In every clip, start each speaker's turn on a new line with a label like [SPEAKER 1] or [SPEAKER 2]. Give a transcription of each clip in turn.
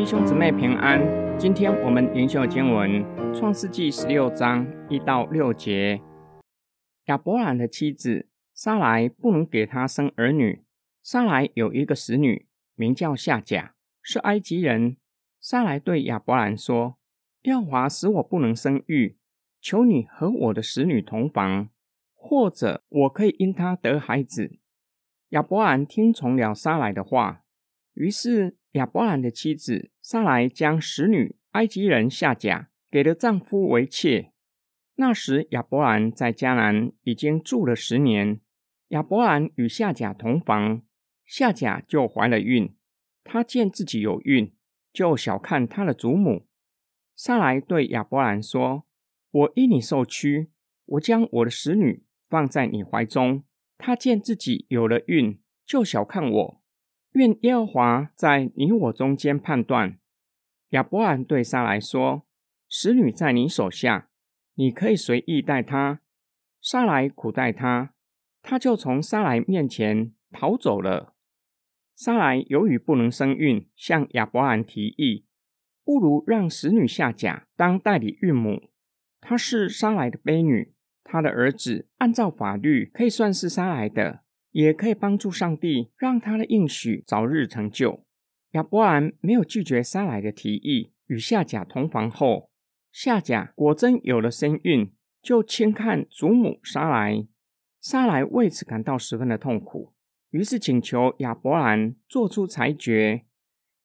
[SPEAKER 1] 弟兄姊妹平安，今天我们灵修经文《创世纪》十六章一到六节。亚伯兰的妻子撒来不能给他生儿女。撒来有一个使女，名叫夏甲，是埃及人。撒来对亚伯兰说：“耀华使我不能生育，求你和我的使女同房，或者我可以因她得孩子。”亚伯兰听从了撒来的话，于是。亚伯兰的妻子撒来将使女埃及人夏甲给了丈夫为妾。那时亚伯兰在迦南已经住了十年。亚伯兰与夏甲同房，夏甲就怀了孕。他见自己有孕，就小看他的祖母。撒来对亚伯兰说：“我因你受屈，我将我的使女放在你怀中。他见自己有了孕，就小看我。”愿耶和华在你我中间判断。亚伯兰对撒来说：“使女在你手下，你可以随意待她。”撒来苦待她，她就从撒来面前逃走了。撒来由于不能生育，向亚伯兰提议，不如让使女下甲当代理孕母。她是撒来的卑女，她的儿子按照法律可以算是撒来的。也可以帮助上帝让他的应许早日成就。亚伯兰没有拒绝撒来的提议，与夏甲同房后，夏甲果真有了身孕，就轻看祖母撒来。撒来为此感到十分的痛苦，于是请求亚伯兰做出裁决。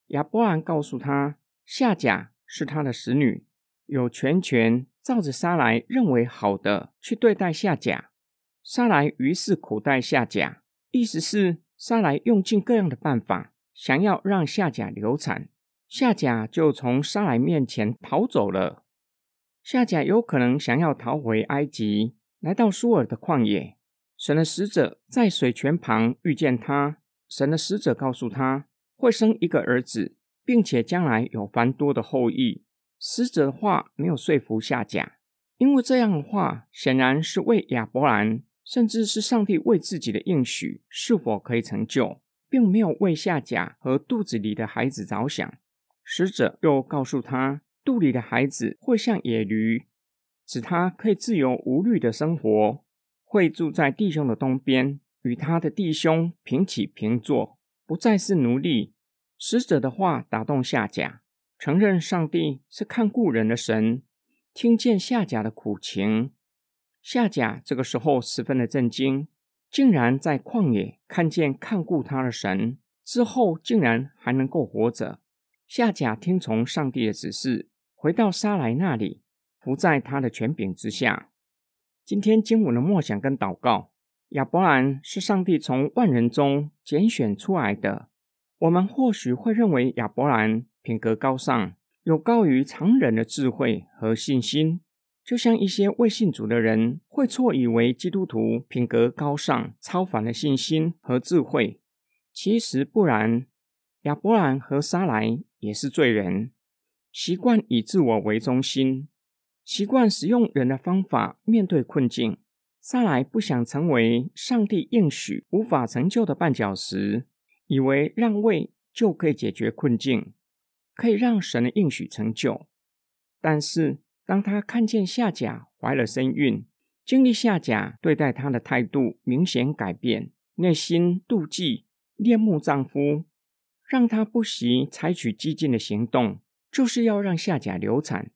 [SPEAKER 1] 亚伯兰告诉他，夏甲是他的使女，有全权照着撒来认为好的去对待夏甲。沙来于是苦待夏甲，意思是沙来用尽各样的办法，想要让夏甲流产。夏甲就从沙来面前逃走了。夏甲有可能想要逃回埃及，来到苏尔的旷野。神的使者在水泉旁遇见他，神的使者告诉他会生一个儿子，并且将来有繁多的后裔。使者的话没有说服夏甲，因为这样的话显然是为亚伯兰。甚至是上帝为自己的应许是否可以成就，并没有为夏甲和肚子里的孩子着想。使者又告诉他，肚里的孩子会像野驴，使他可以自由无虑的生活，会住在弟兄的东边，与他的弟兄平起平坐，不再是奴隶。使者的话打动夏甲，承认上帝是看顾人的神，听见夏甲的苦情。夏甲这个时候十分的震惊，竟然在旷野看见看顾他的神，之后竟然还能够活着。夏甲听从上帝的指示，回到沙来那里，伏在他的权柄之下。今天经文的默想跟祷告，亚伯兰是上帝从万人中拣选出来的。我们或许会认为亚伯兰品格高尚，有高于常人的智慧和信心。就像一些未信主的人会错以为基督徒品格高尚、超凡的信心和智慧，其实不然。亚伯兰和撒来也是罪人，习惯以自我为中心，习惯使用人的方法面对困境。撒来不想成为上帝应许无法成就的绊脚石，以为让位就可以解决困境，可以让神的应许成就，但是。当他看见夏甲怀了身孕，经历夏甲对待他的态度明显改变，内心妒忌、恋慕丈夫，让他不惜采取激进的行动，就是要让夏甲流产。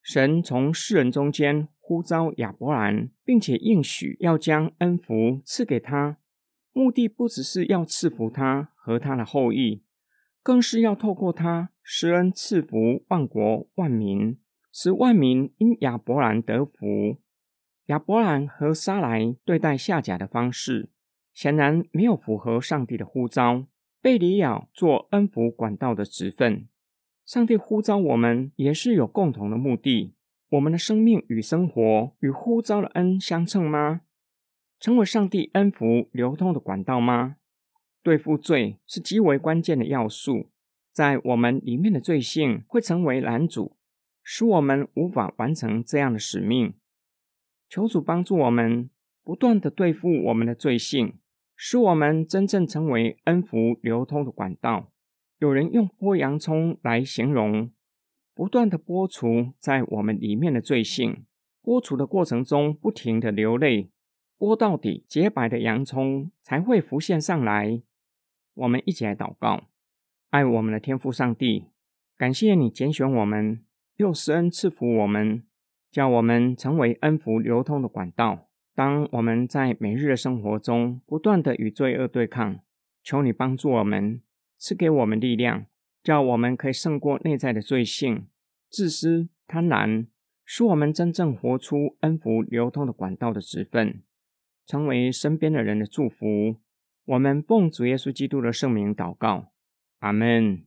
[SPEAKER 1] 神从世人中间呼召亚伯兰，并且应许要将恩福赐给他，目的不只是要赐福他和他的后裔，更是要透过他施恩赐福万国万民。使万民因亚伯兰得福。亚伯兰和撒来对待夏甲的方式，显然没有符合上帝的呼召。贝里亚做恩福管道的职分，上帝呼召我们也是有共同的目的。我们的生命与生活与呼召的恩相称吗？成为上帝恩福流通的管道吗？对付罪是极为关键的要素，在我们里面的罪性会成为拦阻。使我们无法完成这样的使命。求主帮助我们，不断的对付我们的罪性，使我们真正成为恩福流通的管道。有人用剥洋葱来形容，不断的剥除在我们里面的罪性，剥除的过程中不停的流泪，剥到底洁白的洋葱才会浮现上来。我们一起来祷告，爱我们的天父上帝，感谢你拣选我们，又施恩赐福我们，叫我们成为恩福流通的管道。当我们在每日的生活中不断的与罪恶对抗，求你帮助我们，赐给我们力量，叫我们可以胜过内在的罪性、自私、贪婪，使我们真正活出恩福流通的管道的职分，成为身边的人的祝福。我们奉主耶稣基督的圣名祷告，阿门。